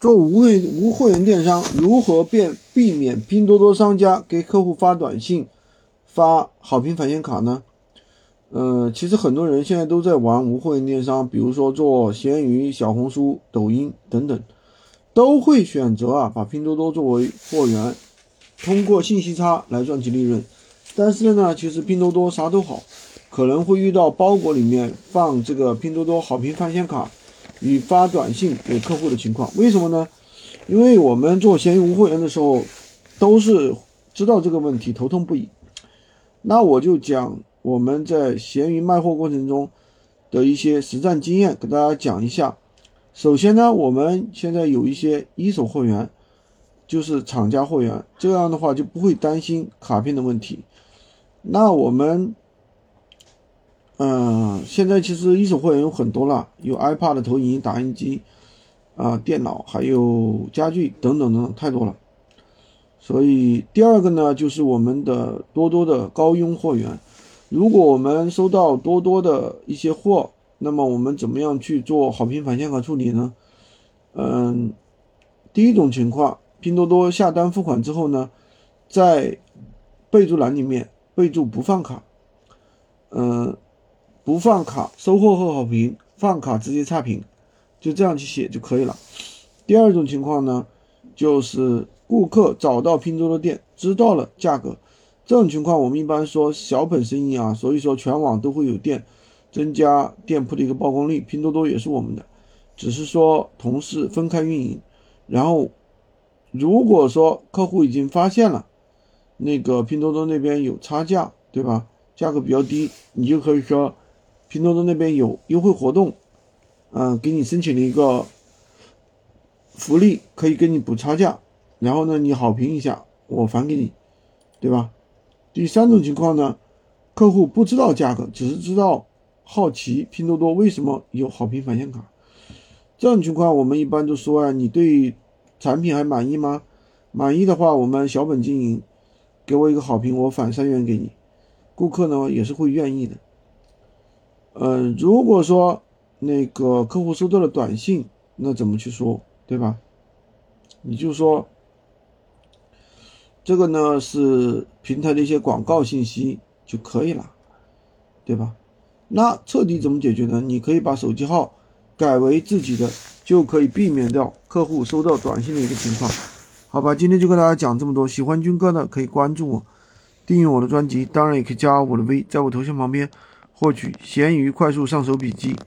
做无会无货源电商，如何变避免拼多多商家给客户发短信、发好评返现卡呢？呃，其实很多人现在都在玩无货源电商，比如说做闲鱼、小红书、抖音等等，都会选择啊把拼多多作为货源，通过信息差来赚取利润。但是呢，其实拼多多啥都好，可能会遇到包裹里面放这个拼多多好评返现卡。与发短信给客户的情况，为什么呢？因为我们做闲鱼无货源的时候，都是知道这个问题，头痛不已。那我就讲我们在闲鱼卖货过程中的一些实战经验，给大家讲一下。首先呢，我们现在有一些一手货源，就是厂家货源，这样的话就不会担心卡片的问题。那我们。嗯，现在其实一手货源有很多了，有 iPad 投影仪、打印机，啊，电脑，还有家具等等等等，太多了。所以第二个呢，就是我们的多多的高佣货源。如果我们收到多多的一些货，那么我们怎么样去做好评返现卡处理呢？嗯，第一种情况，拼多多下单付款之后呢，在备注栏里面备注不放卡，嗯。不放卡，收货后好评；放卡直接差评，就这样去写就可以了。第二种情况呢，就是顾客找到拼多多店，知道了价格，这种情况我们一般说小本生意啊，所以说全网都会有店，增加店铺的一个曝光率。拼多多也是我们的，只是说同事分开运营。然后，如果说客户已经发现了那个拼多多那边有差价，对吧？价格比较低，你就可以说。拼多多那边有优惠活动，嗯，给你申请了一个福利，可以给你补差价，然后呢，你好评一下，我返给你，对吧？第三种情况呢，客户不知道价格，只是知道好奇拼多多为什么有好评返现卡，这种情况我们一般都说啊，你对产品还满意吗？满意的话，我们小本经营，给我一个好评，我返三元给你，顾客呢也是会愿意的。嗯，如果说那个客户收到了短信，那怎么去说，对吧？你就说这个呢是平台的一些广告信息就可以了，对吧？那彻底怎么解决呢？你可以把手机号改为自己的，就可以避免掉客户收到短信的一个情况，好吧？今天就跟大家讲这么多，喜欢军哥的可以关注我，订阅我的专辑，当然也可以加我的微，在我头像旁边。获取闲鱼快速上手笔记。